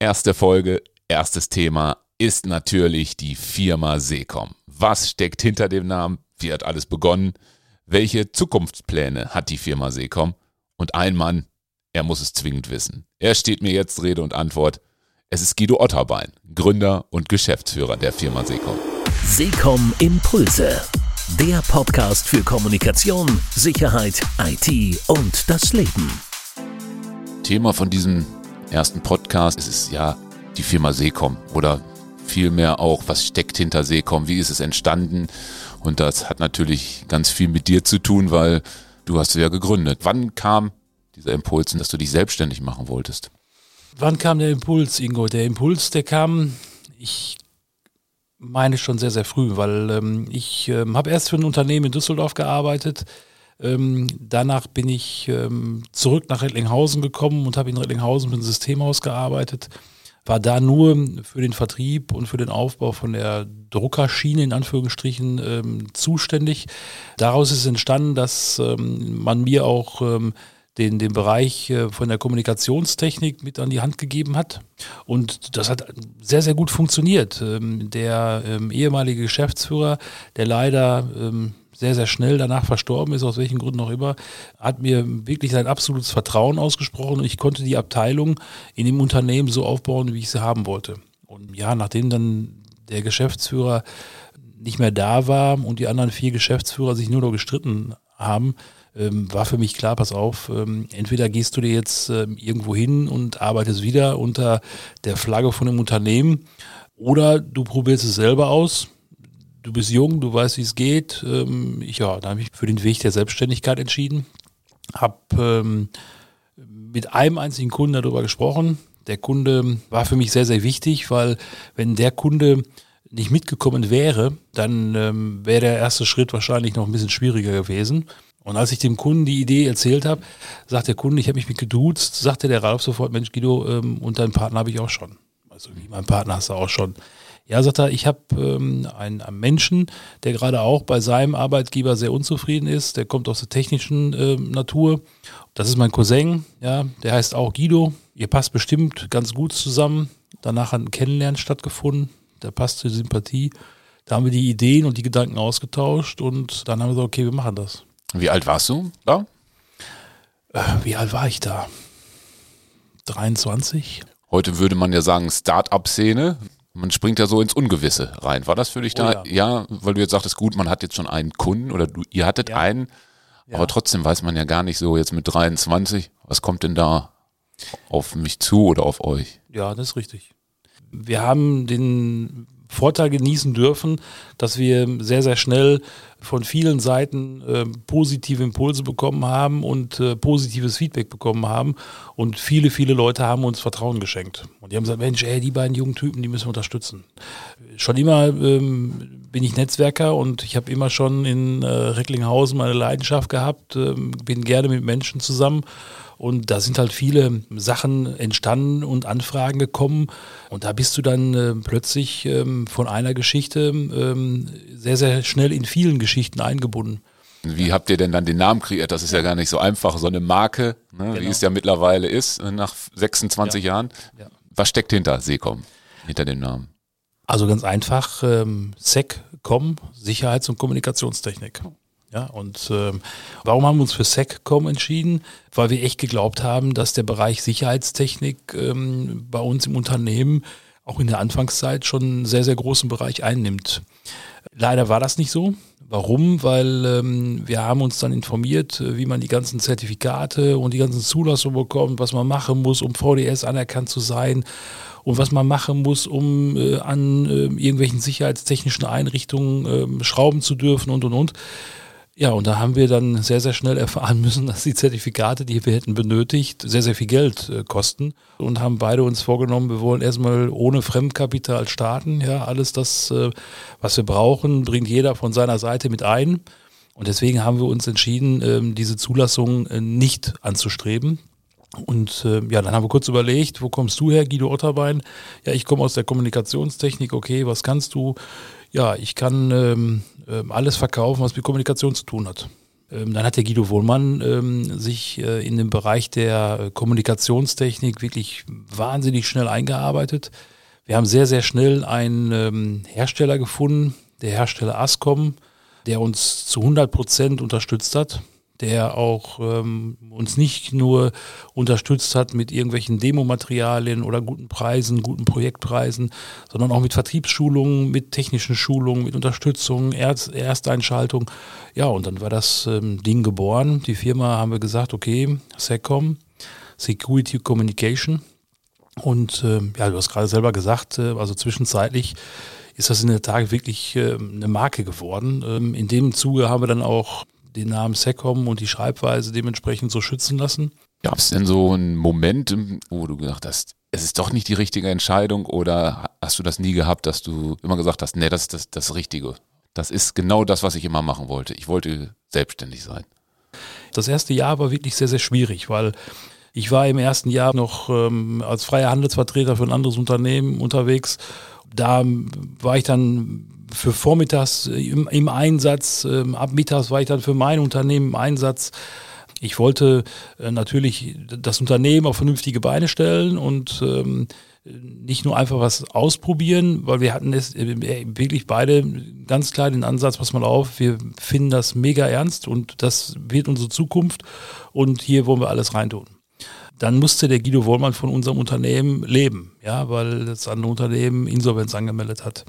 Erste Folge, erstes Thema ist natürlich die Firma Seecom. Was steckt hinter dem Namen? Wie hat alles begonnen? Welche Zukunftspläne hat die Firma Seecom? Und ein Mann, er muss es zwingend wissen. Er steht mir jetzt Rede und Antwort. Es ist Guido Otterbein, Gründer und Geschäftsführer der Firma Seecom. Seecom Impulse. Der Podcast für Kommunikation, Sicherheit, IT und das Leben. Thema von diesem ersten Podcast ist es ja die Firma Seecom oder vielmehr auch, was steckt hinter Seecom, wie ist es entstanden und das hat natürlich ganz viel mit dir zu tun, weil du hast ja gegründet. Wann kam dieser Impuls, dass du dich selbstständig machen wolltest? Wann kam der Impuls, Ingo? Der Impuls, der kam, ich meine schon sehr, sehr früh, weil ähm, ich ähm, habe erst für ein Unternehmen in Düsseldorf gearbeitet, ähm, danach bin ich ähm, zurück nach Recklinghausen gekommen und habe in Recklinghausen mit dem Systemhaus gearbeitet. War da nur für den Vertrieb und für den Aufbau von der Druckerschiene in Anführungsstrichen ähm, zuständig. Daraus ist entstanden, dass ähm, man mir auch ähm, den, den Bereich äh, von der Kommunikationstechnik mit an die Hand gegeben hat. Und das hat sehr, sehr gut funktioniert. Ähm, der ehemalige Geschäftsführer, der leider sehr, sehr schnell danach verstorben ist, aus welchen Gründen auch immer, hat mir wirklich sein absolutes Vertrauen ausgesprochen und ich konnte die Abteilung in dem Unternehmen so aufbauen, wie ich sie haben wollte. Und ja, nachdem dann der Geschäftsführer nicht mehr da war und die anderen vier Geschäftsführer sich nur noch gestritten haben, ähm, war für mich klar, pass auf, ähm, entweder gehst du dir jetzt ähm, irgendwo hin und arbeitest wieder unter der Flagge von einem Unternehmen oder du probierst es selber aus du bist jung, du weißt, wie es geht. Ähm, ja, da habe ich für den Weg der Selbstständigkeit entschieden. Habe ähm, mit einem einzigen Kunden darüber gesprochen. Der Kunde war für mich sehr, sehr wichtig, weil wenn der Kunde nicht mitgekommen wäre, dann ähm, wäre der erste Schritt wahrscheinlich noch ein bisschen schwieriger gewesen. Und als ich dem Kunden die Idee erzählt habe, sagt der Kunde, ich habe mich mit geduzt, sagte der Ralf sofort, Mensch Guido, ähm, und deinen Partner habe ich auch schon. Also wie mein Partner hast du auch schon. Ja, sagt er, ich habe ähm, einen, einen, Menschen, der gerade auch bei seinem Arbeitgeber sehr unzufrieden ist. Der kommt aus der technischen äh, Natur. Das ist mein Cousin, ja, der heißt auch Guido. Ihr passt bestimmt ganz gut zusammen. Danach hat ein Kennenlernen stattgefunden. Der passt zur Sympathie. Da haben wir die Ideen und die Gedanken ausgetauscht und dann haben wir gesagt, okay, wir machen das. Wie alt warst du da? Äh, wie alt war ich da? 23. Heute würde man ja sagen Start-up-Szene man springt ja so ins Ungewisse rein. War das für dich da? Oh ja. ja. weil du jetzt sagtest, gut, man hat jetzt schon einen Kunden oder du, ihr hattet ja. einen, ja. aber trotzdem weiß man ja gar nicht so jetzt mit 23, was kommt denn da auf mich zu oder auf euch? Ja, das ist richtig. Wir haben den Vorteil genießen dürfen, dass wir sehr, sehr schnell von vielen Seiten äh, positive Impulse bekommen haben und äh, positives Feedback bekommen haben. Und viele, viele Leute haben uns Vertrauen geschenkt. Und die haben gesagt, Mensch, ey, die beiden jungen Typen, die müssen wir unterstützen. Schon immer ähm, bin ich Netzwerker und ich habe immer schon in äh, Recklinghausen meine Leidenschaft gehabt, ähm, bin gerne mit Menschen zusammen. Und da sind halt viele Sachen entstanden und Anfragen gekommen. Und da bist du dann äh, plötzlich ähm, von einer Geschichte ähm, sehr, sehr schnell in vielen Geschichten eingebunden. Wie habt ihr denn dann den Namen kreiert? Das ist ja gar nicht so einfach, so eine Marke, ne, genau. wie es ja mittlerweile ist, nach 26 ja. Jahren. Ja. Was steckt hinter Seecom, hinter dem Namen? Also ganz einfach, ähm, SECCOM, Sicherheits- und Kommunikationstechnik. Ja, und ähm, warum haben wir uns für SECCOM entschieden? Weil wir echt geglaubt haben, dass der Bereich Sicherheitstechnik ähm, bei uns im Unternehmen auch in der Anfangszeit schon einen sehr, sehr großen Bereich einnimmt. Leider war das nicht so. Warum? Weil ähm, wir haben uns dann informiert, äh, wie man die ganzen Zertifikate und die ganzen Zulassungen bekommt, was man machen muss, um VDS anerkannt zu sein und was man machen muss, um äh, an äh, irgendwelchen sicherheitstechnischen Einrichtungen äh, schrauben zu dürfen und und und. Ja, und da haben wir dann sehr, sehr schnell erfahren müssen, dass die Zertifikate, die wir hätten benötigt, sehr, sehr viel Geld äh, kosten und haben beide uns vorgenommen, wir wollen erstmal ohne Fremdkapital starten. Ja, alles das, äh, was wir brauchen, bringt jeder von seiner Seite mit ein. Und deswegen haben wir uns entschieden, ähm, diese Zulassung äh, nicht anzustreben. Und äh, ja, dann haben wir kurz überlegt, wo kommst du her, Guido Otterbein? Ja, ich komme aus der Kommunikationstechnik, okay, was kannst du? Ja, ich kann ähm, ähm, alles verkaufen, was mit Kommunikation zu tun hat. Ähm, dann hat der Guido Wohlmann ähm, sich äh, in den Bereich der Kommunikationstechnik wirklich wahnsinnig schnell eingearbeitet. Wir haben sehr, sehr schnell einen ähm, Hersteller gefunden, der Hersteller Ascom, der uns zu 100 Prozent unterstützt hat der auch ähm, uns nicht nur unterstützt hat mit irgendwelchen Demomaterialien oder guten Preisen, guten Projektpreisen, sondern auch mit Vertriebsschulungen, mit technischen Schulungen, mit Unterstützung, Erst Ersteinschaltung. Ja, und dann war das ähm, Ding geboren. Die Firma haben wir gesagt, okay, SECOM, Security Communication. Und äh, ja, du hast gerade selber gesagt, äh, also zwischenzeitlich ist das in der Tat wirklich äh, eine Marke geworden. Ähm, in dem Zuge haben wir dann auch den Namen Secom und die Schreibweise dementsprechend so schützen lassen. Gab es denn so einen Moment, wo du gedacht hast, es ist doch nicht die richtige Entscheidung oder hast du das nie gehabt, dass du immer gesagt hast, nee, das ist das, das Richtige. Das ist genau das, was ich immer machen wollte. Ich wollte selbstständig sein. Das erste Jahr war wirklich sehr, sehr schwierig, weil ich war im ersten Jahr noch ähm, als freier Handelsvertreter für ein anderes Unternehmen unterwegs. Da war ich dann für vormittags im, im Einsatz, ähm, ab mittags war ich dann für mein Unternehmen im Einsatz. Ich wollte äh, natürlich das Unternehmen auf vernünftige Beine stellen und ähm, nicht nur einfach was ausprobieren, weil wir hatten es äh, wirklich beide ganz klar den Ansatz, pass mal auf, wir finden das mega ernst und das wird unsere Zukunft und hier wollen wir alles reintun. Dann musste der Guido Wollmann von unserem Unternehmen leben, ja, weil das andere Unternehmen Insolvenz angemeldet hat.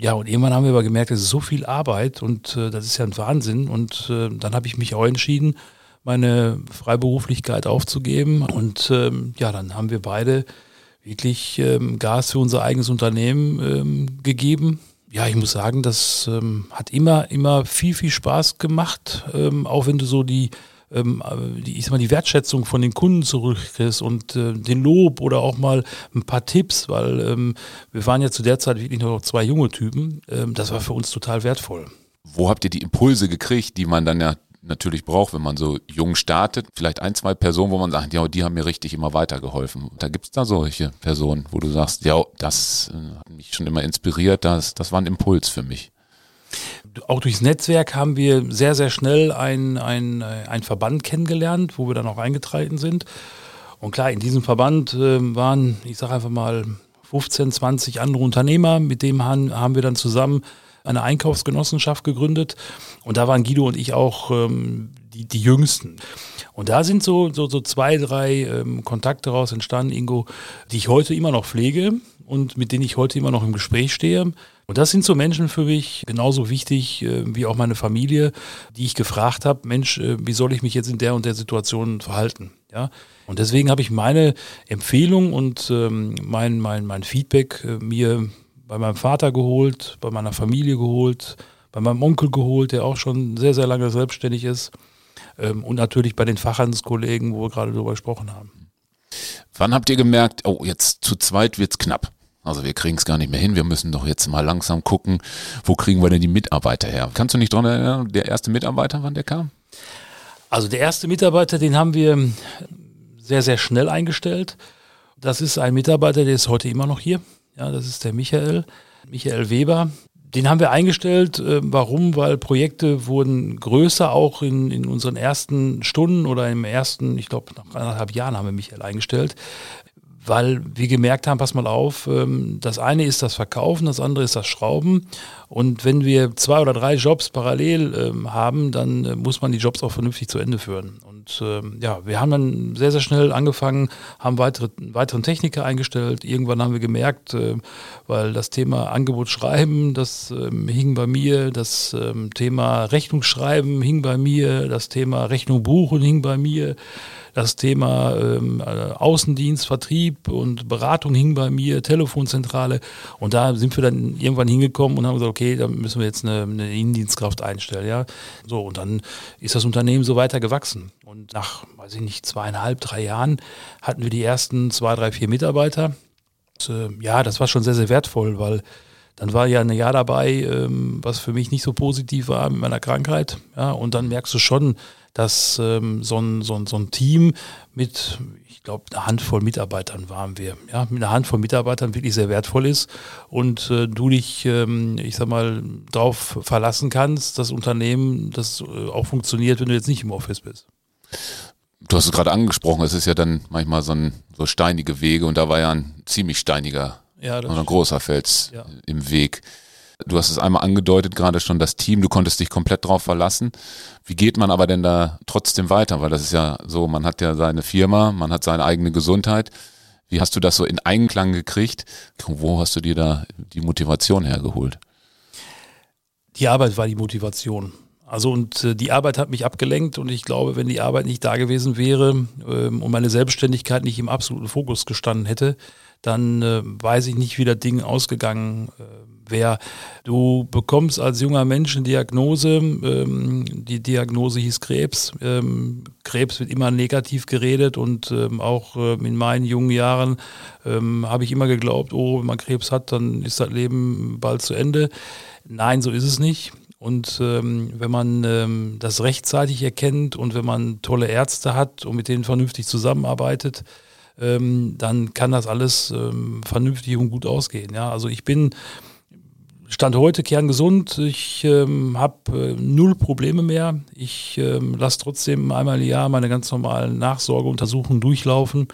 Ja, und irgendwann haben wir aber gemerkt, es ist so viel Arbeit und äh, das ist ja ein Wahnsinn. Und äh, dann habe ich mich auch entschieden, meine Freiberuflichkeit aufzugeben. Und ähm, ja, dann haben wir beide wirklich ähm, Gas für unser eigenes Unternehmen ähm, gegeben. Ja, ich muss sagen, das ähm, hat immer, immer viel, viel Spaß gemacht, ähm, auch wenn du so die ähm, die, ich sag mal, die Wertschätzung von den Kunden zurückkriegst und äh, den Lob oder auch mal ein paar Tipps, weil ähm, wir waren ja zu der Zeit wirklich nur noch zwei junge Typen. Ähm, das war für uns total wertvoll. Wo habt ihr die Impulse gekriegt, die man dann ja natürlich braucht, wenn man so jung startet. Vielleicht ein, zwei Personen, wo man sagt, ja, die haben mir richtig immer weitergeholfen. Da gibt es da solche Personen, wo du sagst, ja, das äh, hat mich schon immer inspiriert, das, das war ein Impuls für mich auch durchs Netzwerk haben wir sehr, sehr schnell einen ein Verband kennengelernt, wo wir dann auch eingetreten sind. Und klar, in diesem Verband äh, waren, ich sage einfach mal, 15, 20 andere Unternehmer, mit denen haben, haben wir dann zusammen eine Einkaufsgenossenschaft gegründet. Und da waren Guido und ich auch ähm, die, die Jüngsten. Und da sind so, so, so zwei, drei ähm, Kontakte daraus entstanden, Ingo, die ich heute immer noch pflege und mit denen ich heute immer noch im Gespräch stehe. Und das sind so Menschen für mich genauso wichtig äh, wie auch meine Familie, die ich gefragt habe, Mensch, äh, wie soll ich mich jetzt in der und der Situation verhalten? Ja? Und deswegen habe ich meine Empfehlung und ähm, mein, mein, mein Feedback äh, mir bei meinem Vater geholt, bei meiner Familie geholt, bei meinem Onkel geholt, der auch schon sehr, sehr lange selbstständig ist. Ähm, und natürlich bei den Fachhandelskollegen, wo wir gerade darüber gesprochen haben. Wann habt ihr gemerkt, oh, jetzt zu zweit wird's knapp? Also wir kriegen es gar nicht mehr hin. Wir müssen doch jetzt mal langsam gucken, wo kriegen wir denn die Mitarbeiter her? Kannst du nicht dran erinnern, der erste Mitarbeiter, wann der kam? Also der erste Mitarbeiter, den haben wir sehr, sehr schnell eingestellt. Das ist ein Mitarbeiter, der ist heute immer noch hier. Ja, das ist der Michael, Michael Weber. Den haben wir eingestellt. Äh, warum? Weil Projekte wurden größer, auch in, in unseren ersten Stunden oder im ersten, ich glaube, nach anderthalb Jahren haben wir Michael eingestellt weil wir gemerkt haben, pass mal auf, ähm, das eine ist das Verkaufen, das andere ist das Schrauben. Und wenn wir zwei oder drei Jobs parallel ähm, haben, dann äh, muss man die Jobs auch vernünftig zu Ende führen. Und ähm, ja, wir haben dann sehr, sehr schnell angefangen, haben weitere, weiteren Techniker eingestellt. Irgendwann haben wir gemerkt, äh, weil das Thema Angebot schreiben, das hing bei mir, das Thema Rechnung schreiben hing bei mir, das Thema Rechnung buchen hing bei mir das Thema ähm, äh, Außendienst, Vertrieb und Beratung hing bei mir, Telefonzentrale. Und da sind wir dann irgendwann hingekommen und haben gesagt, okay, da müssen wir jetzt eine, eine Innendienstkraft einstellen. Ja? So, und dann ist das Unternehmen so weiter gewachsen. Und nach, weiß ich nicht, zweieinhalb, drei Jahren hatten wir die ersten zwei, drei, vier Mitarbeiter. Und, äh, ja, das war schon sehr, sehr wertvoll, weil Dann war ja ein Jahr dabei, ähm, was für mich nicht so positiv war mit meiner Krankheit. Ja, und dann merkst du schon, dass ähm, so, ein, so, ein, so ein Team mit, ich glaube, eine Handvoll Mitarbeitern waren wir, ja, mit einer Handvoll Mitarbeitern wirklich sehr wertvoll ist und äh, du dich, ähm, ich sag mal, darauf verlassen kannst, das Unternehmen, das äh, auch funktioniert, wenn du jetzt nicht im Office bist. Du hast es gerade angesprochen, es ist ja dann manchmal so, ein, so steinige Wege und da war ja ein ziemlich steiniger ja, oder ein großer Fels ja. im Weg. Du hast es einmal angedeutet, gerade schon das Team, du konntest dich komplett drauf verlassen. Wie geht man aber denn da trotzdem weiter? Weil das ist ja so, man hat ja seine Firma, man hat seine eigene Gesundheit. Wie hast du das so in Einklang gekriegt? Wo hast du dir da die Motivation hergeholt? Die Arbeit war die Motivation. Also und äh, die Arbeit hat mich abgelenkt und ich glaube, wenn die Arbeit nicht da gewesen wäre ähm, und meine Selbstständigkeit nicht im absoluten Fokus gestanden hätte, dann äh, weiß ich nicht, wie das Ding ausgegangen äh, wäre. Du bekommst als junger Mensch eine Diagnose, ähm, die Diagnose hieß Krebs. Ähm, Krebs wird immer negativ geredet und ähm, auch äh, in meinen jungen Jahren ähm, habe ich immer geglaubt, oh, wenn man Krebs hat, dann ist das Leben bald zu Ende. Nein, so ist es nicht. Und ähm, wenn man ähm, das rechtzeitig erkennt und wenn man tolle Ärzte hat und mit denen vernünftig zusammenarbeitet, ähm, dann kann das alles ähm, vernünftig und gut ausgehen. Ja? Also ich bin Stand heute kerngesund. Ich ähm, habe äh, null Probleme mehr. Ich ähm, lasse trotzdem einmal im Jahr meine ganz normalen Nachsorgeuntersuchungen durchlaufen.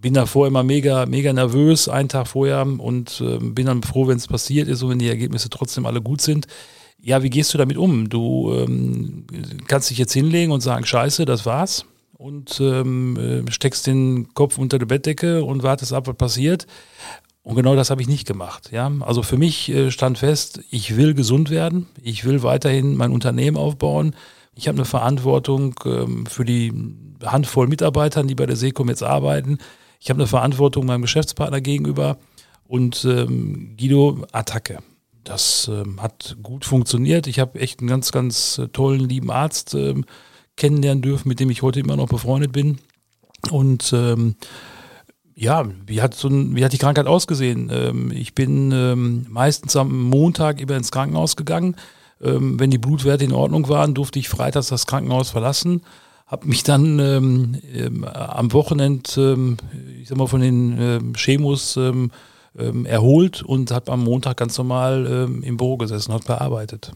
Bin davor immer mega, mega nervös, einen Tag vorher und äh, bin dann froh, wenn es passiert ist und wenn die Ergebnisse trotzdem alle gut sind. Ja, wie gehst du damit um? Du ähm, kannst dich jetzt hinlegen und sagen, scheiße, das war's und ähm, äh, steckst den Kopf unter die Bettdecke und wartest ab, was passiert. Und genau das habe ich nicht gemacht. Ja? Also für mich äh, stand fest, ich will gesund werden, ich will weiterhin mein Unternehmen aufbauen. Ich habe eine Verantwortung ähm, für die Handvoll Mitarbeitern, die bei der Seekom jetzt arbeiten. Ich habe eine Verantwortung meinem Geschäftspartner gegenüber und ähm, Guido Attacke. Das ähm, hat gut funktioniert. Ich habe echt einen ganz, ganz äh, tollen, lieben Arzt ähm, kennenlernen dürfen, mit dem ich heute immer noch befreundet bin. Und ähm, ja, wie hat, so ein, wie hat die Krankheit ausgesehen? Ähm, ich bin ähm, meistens am Montag immer ins Krankenhaus gegangen. Ähm, wenn die Blutwerte in Ordnung waren, durfte ich freitags das Krankenhaus verlassen. Habe mich dann ähm, ähm, am Wochenende, ich sag mal, von den Chemos erholt und habe am Montag ganz normal im Büro gesessen und bearbeitet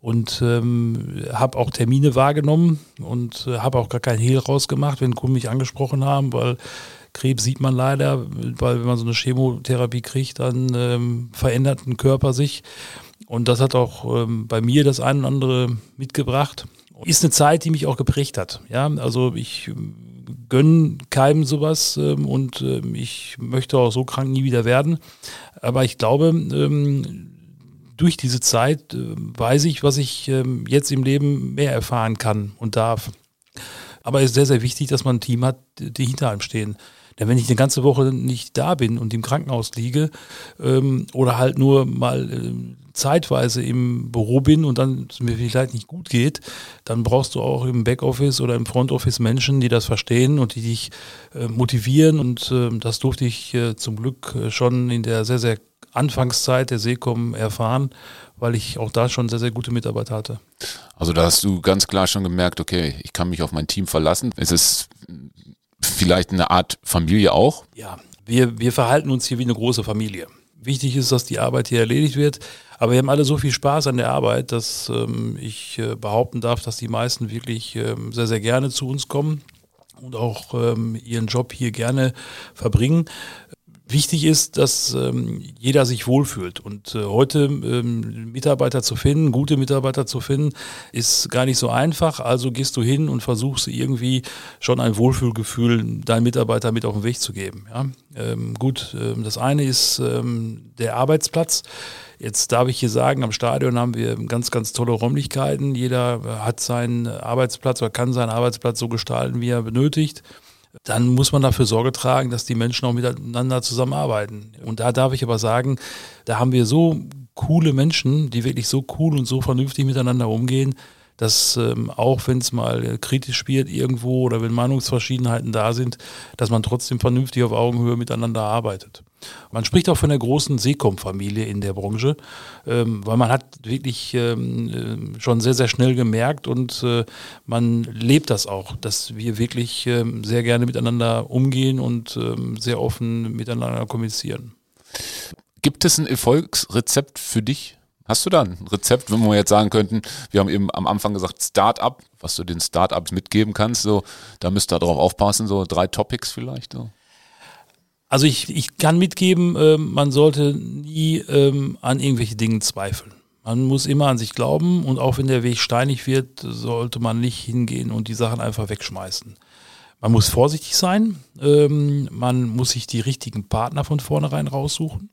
und ähm, habe auch Termine wahrgenommen und äh, habe auch gar keinen Hehl rausgemacht, wenn Kunden mich angesprochen haben, weil Krebs sieht man leider, weil wenn man so eine Chemotherapie kriegt, dann ähm, verändert ein Körper sich. Und das hat auch ähm, bei mir das eine oder andere mitgebracht. Ist eine Zeit, die mich auch geprägt hat. Ja, also ich ähm, gönne keinem sowas ähm, und ähm, ich möchte auch so krank nie wieder werden. Aber ich glaube, ähm, durch diese Zeit äh, weiß ich, was ich ähm, jetzt im Leben mehr erfahren kann und darf. Aber es ist sehr, sehr wichtig, dass man ein Team hat, die hinter einem stehen. Denn wenn ich eine ganze Woche nicht da bin und im Krankenhaus liege ähm, oder halt nur mal äh, zeitweise im Büro bin und dann es mir vielleicht nicht gut geht, dann brauchst du auch im Backoffice oder im Frontoffice Menschen, die das verstehen und die dich äh, motivieren. Und äh, das durfte ich äh, zum Glück äh, schon in der sehr, sehr Anfangszeit der Seekom erfahren, weil ich auch da schon sehr, sehr gute Mitarbeiter hatte. Also da hast du ganz klar schon gemerkt, okay, ich kann mich auf mein Team verlassen. Es ist vielleicht eine Art Familie auch? Ja, wir, wir verhalten uns hier wie eine große Familie. Wichtig ist, dass die Arbeit hier erledigt wird. Aber wir haben alle so viel Spaß an der Arbeit, dass ähm, ich äh, behaupten darf, dass die meisten wirklich ähm, sehr, sehr gerne zu uns kommen und auch ähm, ihren Job hier gerne verbringen. Wichtig ist, dass ähm, jeder sich wohlfühlt. Und äh, heute ähm, Mitarbeiter zu finden, gute Mitarbeiter zu finden, ist gar nicht so einfach. Also gehst du hin und versuchst irgendwie schon ein Wohlfühlgefühl deinen Mitarbeiter mit auf den Weg zu geben. Ja? Ähm, gut, ähm, das eine ist ähm, der Arbeitsplatz. Jetzt darf ich hier sagen, am Stadion haben wir ganz, ganz tolle Räumlichkeiten. Jeder hat seinen Arbeitsplatz oder kann seinen Arbeitsplatz so gestalten, wie er benötigt dann muss man dafür Sorge tragen, dass die Menschen auch miteinander zusammenarbeiten. Und da darf ich aber sagen, da haben wir so coole Menschen, die wirklich so cool und so vernünftig miteinander umgehen, dass ähm, auch wenn es mal kritisch wird irgendwo oder wenn Meinungsverschiedenheiten da sind, dass man trotzdem vernünftig auf Augenhöhe miteinander arbeitet. Man spricht auch von der großen Seekom-Familie in der Branche, ähm, weil man hat wirklich ähm, äh, schon sehr, sehr schnell gemerkt und äh, man lebt das auch, dass wir wirklich ähm, sehr gerne miteinander umgehen und ähm, sehr offen miteinander kommunizieren. Gibt es ein Erfolgsrezept für dich? Hast du da ein Rezept, wenn wir jetzt sagen könnten, wir haben eben am Anfang gesagt Start-up, was du den Start-ups mitgeben kannst, so, da müsst ihr darauf aufpassen, so drei Topics vielleicht. So. Also ich, ich kann mitgeben, äh, man sollte nie ähm, an irgendwelche Dingen zweifeln. Man muss immer an sich glauben und auch wenn der Weg steinig wird, sollte man nicht hingehen und die Sachen einfach wegschmeißen. Man muss vorsichtig sein, ähm, man muss sich die richtigen Partner von vornherein raussuchen.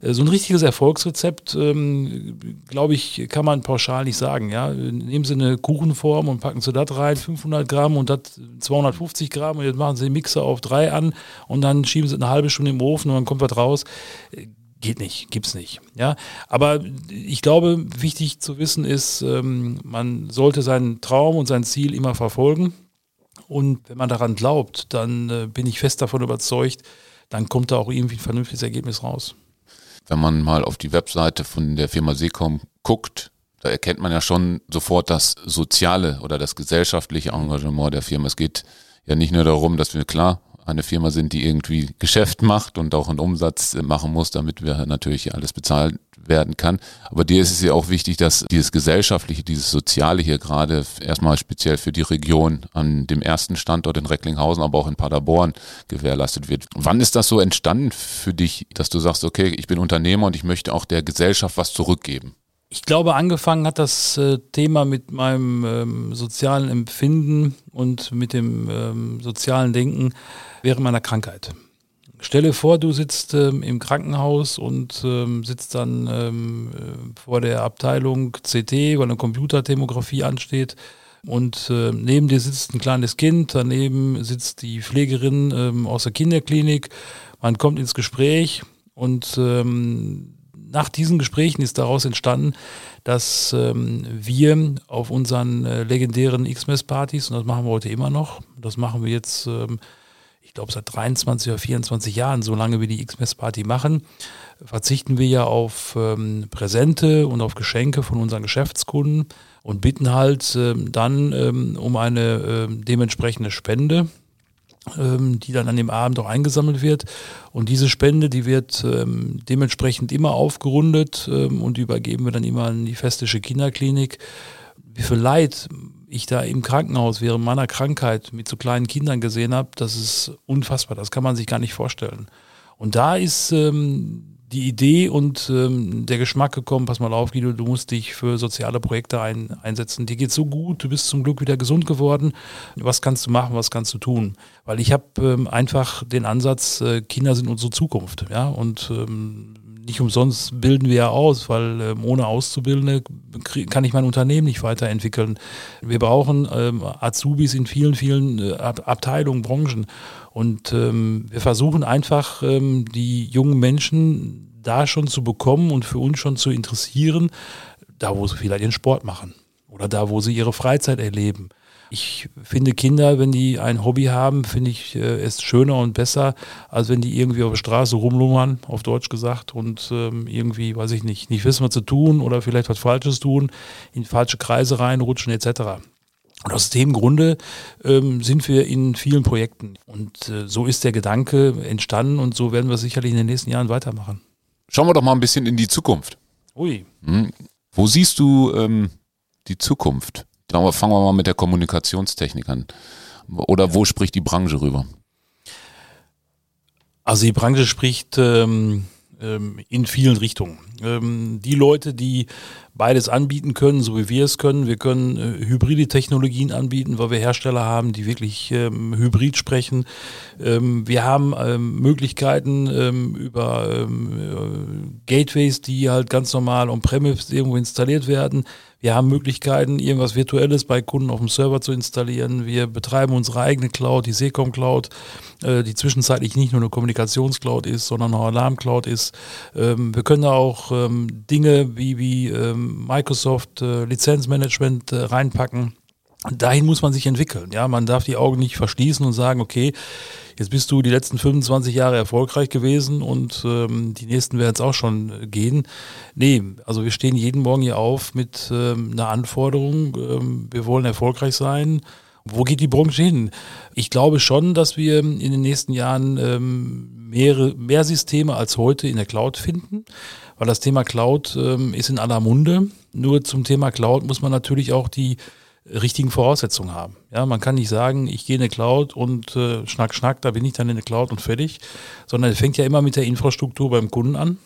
Äh, so ein richtiges Erfolgsrezept, ähm, glaube ich, kann man pauschal nicht sagen. Ja? Nehmen Sie eine Kuchenform und packen Sie das rein, 500 Gramm und das 250 Gramm und jetzt machen Sie den Mixer auf drei an und dann schieben Sie eine halbe Stunde im Ofen und dann kommt was raus. Äh, geht nicht, gibt's nicht. Ja, aber ich glaube, wichtig zu wissen ist, ähm, man sollte seinen Traum und sein Ziel immer verfolgen. Und wenn man daran glaubt, dann äh, bin ich fest davon überzeugt, dann kommt da auch irgendwie ein vernünftiges Ergebnis raus wenn man mal auf die Webseite von der Firma Seecom guckt, da erkennt man ja schon sofort das soziale oder das gesellschaftliche Engagement der Firma. Es geht ja nicht nur darum, dass wir klar eine Firma sind, die irgendwie Geschäft macht und auch einen Umsatz machen muss, damit wir natürlich alles bezahlt werden kann. Aber dir ist es ja auch wichtig, dass dieses Gesellschaftliche, dieses Soziale hier gerade erstmal speziell für die Region an dem ersten Standort in Recklinghausen, aber auch in Paderborn gewährleistet wird. Wann ist das so entstanden für dich, dass du sagst, okay, ich bin Unternehmer und ich möchte auch der Gesellschaft was zurückgeben? Ich glaube, angefangen hat das äh, Thema mit meinem ähm, sozialen Empfinden und mit dem ähm, sozialen Denken während meiner Krankheit. Stelle vor, du sitzt ähm, im Krankenhaus und ähm, sitzt dann ähm, äh, vor der Abteilung CT, weil eine Computertomographie ansteht. Und äh, neben dir sitzt ein kleines Kind, daneben sitzt die Pflegerin ähm, aus der Kinderklinik. Man kommt ins Gespräch und ähm, nach diesen Gesprächen ist daraus entstanden, dass ähm, wir auf unseren äh, legendären X-Mess-Partys, und das machen wir heute immer noch, das machen wir jetzt ähm, ich glaube, seit 23 oder 24 Jahren, solange wir die X-Mess-Party machen, verzichten wir ja auf ähm, Präsente und auf Geschenke von unseren Geschäftskunden und bitten halt ähm, dann ähm, um eine ähm, dementsprechende Spende die dann an dem Abend auch eingesammelt wird. Und diese Spende, die wird ähm, dementsprechend immer aufgerundet ähm, und übergeben wir dann immer an die Festische Kinderklinik. Wie viel Leid ich da im Krankenhaus während meiner Krankheit mit so kleinen Kindern gesehen habe, das ist unfassbar. Das kann man sich gar nicht vorstellen. Und da ist ähm, die Idee und ähm, der Geschmack gekommen, pass mal auf, Guido, du musst dich für soziale Projekte ein, einsetzen. Dir geht so gut, du bist zum Glück wieder gesund geworden. Was kannst du machen, was kannst du tun? Weil ich habe ähm, einfach den Ansatz, äh, Kinder sind unsere Zukunft. Ja? Und ähm, nicht umsonst bilden wir ja aus, weil ähm, ohne Auszubildende kann ich mein Unternehmen nicht weiterentwickeln. Wir brauchen ähm, Azubis in vielen, vielen äh, Abteilungen, Branchen. Und ähm, wir versuchen einfach, ähm, die jungen Menschen da schon zu bekommen und für uns schon zu interessieren, da wo sie vielleicht ihren Sport machen oder da wo sie ihre Freizeit erleben. Ich finde Kinder, wenn die ein Hobby haben, finde ich äh, es schöner und besser, als wenn die irgendwie auf der Straße rumlungern, auf Deutsch gesagt, und ähm, irgendwie, weiß ich nicht, nicht wissen, was zu tun oder vielleicht was Falsches tun, in falsche Kreise reinrutschen etc. Und aus dem Grunde ähm, sind wir in vielen Projekten. Und äh, so ist der Gedanke entstanden und so werden wir sicherlich in den nächsten Jahren weitermachen. Schauen wir doch mal ein bisschen in die Zukunft. Ui. Hm. Wo siehst du ähm, die Zukunft? fangen wir mal mit der Kommunikationstechnik an. Oder wo spricht die Branche rüber? Also die Branche spricht ähm, ähm, in vielen Richtungen. Ähm, die Leute, die beides anbieten können, so wie wir es können, wir können äh, hybride Technologien anbieten, weil wir Hersteller haben, die wirklich ähm, hybrid sprechen. Ähm, wir haben ähm, Möglichkeiten ähm, über äh, Gateways, die halt ganz normal on-premise irgendwo installiert werden. Wir haben Möglichkeiten, irgendwas Virtuelles bei Kunden auf dem Server zu installieren. Wir betreiben unsere eigene Cloud, die Secom Cloud, äh, die zwischenzeitlich nicht nur eine Kommunikationscloud ist, sondern auch Alarmcloud ist. Ähm, wir können da auch ähm, Dinge wie, wie ähm, Microsoft äh, Lizenzmanagement äh, reinpacken. dahin muss man sich entwickeln. Ja, man darf die Augen nicht verschließen und sagen, okay, jetzt bist du die letzten 25 Jahre erfolgreich gewesen und ähm, die nächsten werden es auch schon gehen. Nee, also wir stehen jeden Morgen hier auf mit ähm, einer Anforderung. Ähm, wir wollen erfolgreich sein. Wo geht die Branche hin? Ich glaube schon, dass wir in den nächsten Jahren ähm, mehrere, mehr Systeme als heute in der Cloud finden, weil das Thema Cloud ähm, ist in aller Munde. Nur zum Thema Cloud muss man natürlich auch die richtigen Voraussetzungen haben. Ja, man kann nicht sagen, ich gehe in eine Cloud und äh, schnack, schnack, da bin ich dann in eine Cloud und fertig, sondern es fängt ja immer mit der Infrastruktur beim Kunden an.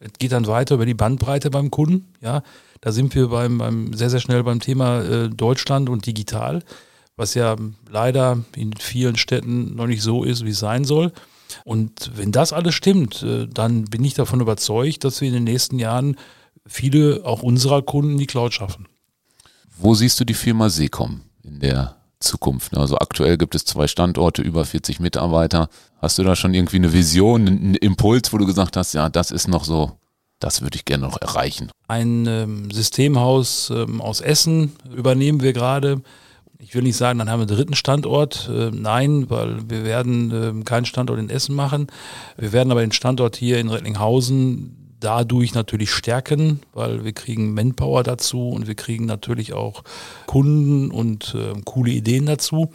Es geht dann weiter über die Bandbreite beim Kunden. Ja, da sind wir beim, beim sehr, sehr schnell beim Thema äh, Deutschland und digital, was ja leider in vielen Städten noch nicht so ist, wie es sein soll. Und wenn das alles stimmt, äh, dann bin ich davon überzeugt, dass wir in den nächsten Jahren viele auch unserer Kunden die Cloud schaffen. Wo siehst du die Firma Seekom in der Zukunft? Also aktuell gibt es zwei Standorte, über 40 Mitarbeiter. Hast du da schon irgendwie eine Vision, einen Impuls, wo du gesagt hast, ja, das ist noch so, das würde ich gerne noch erreichen? Ein ähm, Systemhaus ähm, aus Essen übernehmen wir gerade. Ich will nicht sagen, dann haben wir einen dritten Standort. Äh, nein, weil wir werden äh, keinen Standort in Essen machen. Wir werden aber den Standort hier in Rettlinghausen dadurch natürlich stärken, weil wir kriegen Manpower dazu und wir kriegen natürlich auch Kunden und äh, coole Ideen dazu.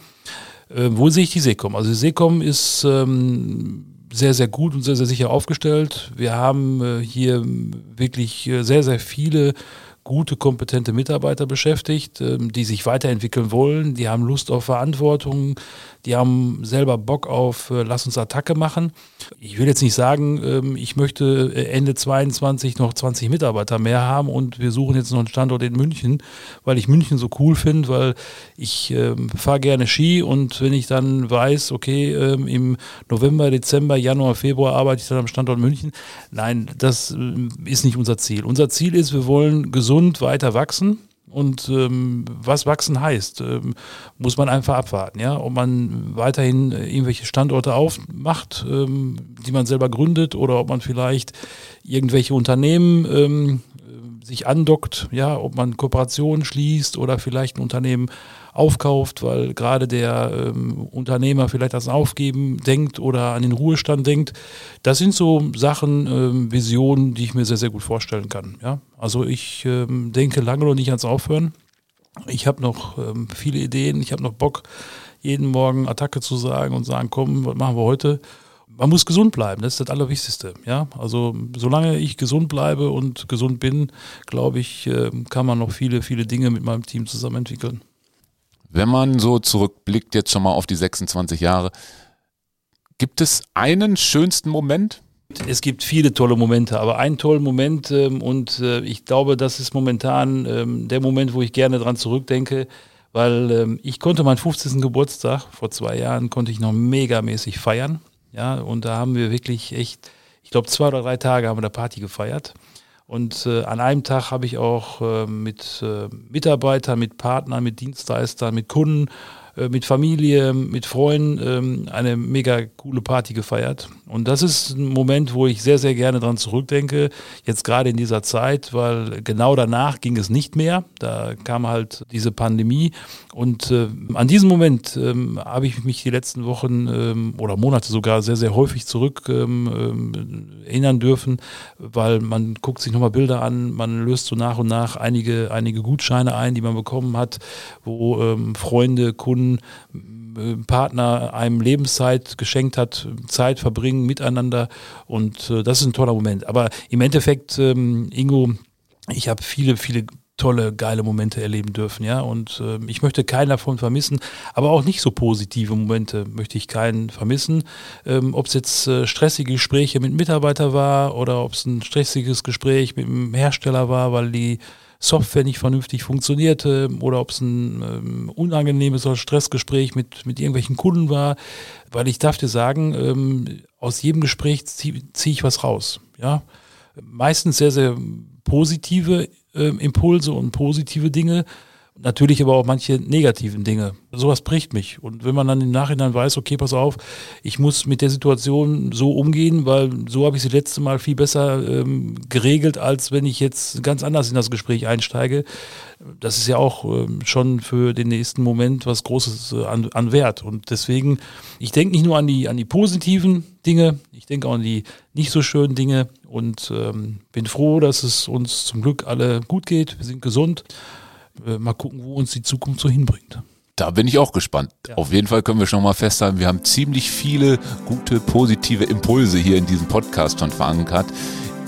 Äh, wo sehe ich die Seekom? Also die Seekom ist ähm, sehr, sehr gut und sehr, sehr sicher aufgestellt. Wir haben äh, hier wirklich äh, sehr, sehr viele gute, kompetente Mitarbeiter beschäftigt, ähm, die sich weiterentwickeln wollen, die haben Lust auf Verantwortung, die haben selber Bock auf, äh, lass uns Attacke machen. Ich will jetzt nicht sagen, ähm, ich möchte äh, Ende 22 noch 20 Mitarbeiter mehr haben und wir suchen jetzt noch einen Standort in München, weil ich München so cool finde, weil ich ähm, fahre gerne Ski und wenn ich dann weiß, okay, im November, Dezember, Januar, Februar arbeite ich dann am Standort München. Nein, das ist nicht unser Ziel. Unser Ziel ist, wir wollen gesund weiter wachsen und ähm, was wachsen heißt, ähm, muss man einfach abwarten. Ja? Ob man weiterhin äh, irgendwelche Standorte aufmacht, ähm, die man selber gründet, oder ob man vielleicht irgendwelche Unternehmen ähm, sich andockt, ja, ob man Kooperationen schließt oder vielleicht ein Unternehmen aufkauft, weil gerade der ähm, Unternehmer vielleicht das Aufgeben denkt oder an den Ruhestand denkt. Das sind so Sachen, ähm, Visionen, die ich mir sehr, sehr gut vorstellen kann. Ja? Also ich ähm, denke lange noch nicht ans Aufhören. Ich habe noch ähm, viele Ideen, ich habe noch Bock, jeden Morgen Attacke zu sagen und sagen, komm, was machen wir heute? man muss gesund bleiben, das ist das Allerwichtigste. Ja? Also solange ich gesund bleibe und gesund bin, glaube ich, ähm, kann man noch viele, viele Dinge mit meinem Team zusammen entwickeln. Wenn man so zurückblickt jetzt schon mal auf die 26 Jahre, gibt es einen schönsten Moment? Es gibt viele tolle Momente, aber einen tollen Moment ähm, und äh, ich glaube, das ist momentan ähm, der Moment, wo ich gerne dran zurückdenke, weil ähm, ich konnte meinen 50. Geburtstag vor zwei Jahren konnte ich noch megamäßig feiern, ja und da haben wir wirklich echt, ich glaube zwei oder drei Tage haben wir da Party gefeiert und äh, an einem Tag habe ich auch äh, mit äh, Mitarbeitern, mit Partnern, mit Dienstleistern, mit Kunden äh, mit Familie, mit Freunden ähm, eine mega coole Party gefeiert. Und das ist ein Moment, wo ich sehr, sehr gerne dran zurückdenke, jetzt gerade in dieser Zeit, weil genau danach ging es nicht mehr. Da kam halt diese Pandemie. Und äh, an diesen Moment ähm, habe ich mich die letzten Wochen ähm, oder Monate sogar sehr, sehr häufig zurück ähm, erinnern dürfen, weil man guckt sich nochmal Bilder an, man löst so nach und nach einige, einige Gutscheine ein, die man bekommen hat, wo Freunde, Kunden, Kunden, äh, Partner einem Lebenszeit geschenkt hat, Zeit verbringen miteinander und äh, das ist ein toller Moment. Aber im Endeffekt, ähm, Ingo, ich habe viele, viele tolle, geile Momente erleben dürfen, ja. Und äh, ich möchte keinen davon vermissen, aber auch nicht so positive Momente möchte ich keinen vermissen. Ähm, ob es jetzt äh, stressige Gespräche mit Mitarbeitern war oder ob es ein stressiges Gespräch mit dem Hersteller war, weil die Software nicht vernünftig funktionierte oder ob es ein ähm, unangenehmes oder Stressgespräch mit, mit irgendwelchen Kunden war. Weil ich darf dir sagen, ähm, aus jedem Gespräch ziehe zieh ich was raus. Ja? Meistens sehr, sehr positive äh, Impulse und positive Dinge. Natürlich aber auch manche negativen Dinge. Sowas bricht mich. Und wenn man dann im Nachhinein weiß, okay, pass auf, ich muss mit der Situation so umgehen, weil so habe ich sie letzte Mal viel besser ähm, geregelt, als wenn ich jetzt ganz anders in das Gespräch einsteige. Das ist ja auch ähm, schon für den nächsten Moment was Großes äh, an, an Wert. Und deswegen, ich denke nicht nur an die, an die positiven Dinge, ich denke auch an die nicht so schönen Dinge und ähm, bin froh, dass es uns zum Glück alle gut geht. Wir sind gesund. Äh, mal gucken, wo uns die Zukunft so hinbringt. Da bin ich auch gespannt. Ja. Auf jeden Fall können wir schon mal festhalten, wir haben ziemlich viele gute, positive Impulse hier in diesem Podcast schon verankert.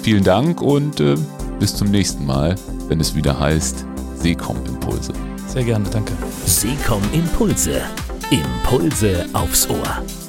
Vielen Dank und äh, bis zum nächsten Mal, wenn es wieder heißt Seekom Impulse. Sehr gerne, danke. Seekom Impulse. Impulse aufs Ohr.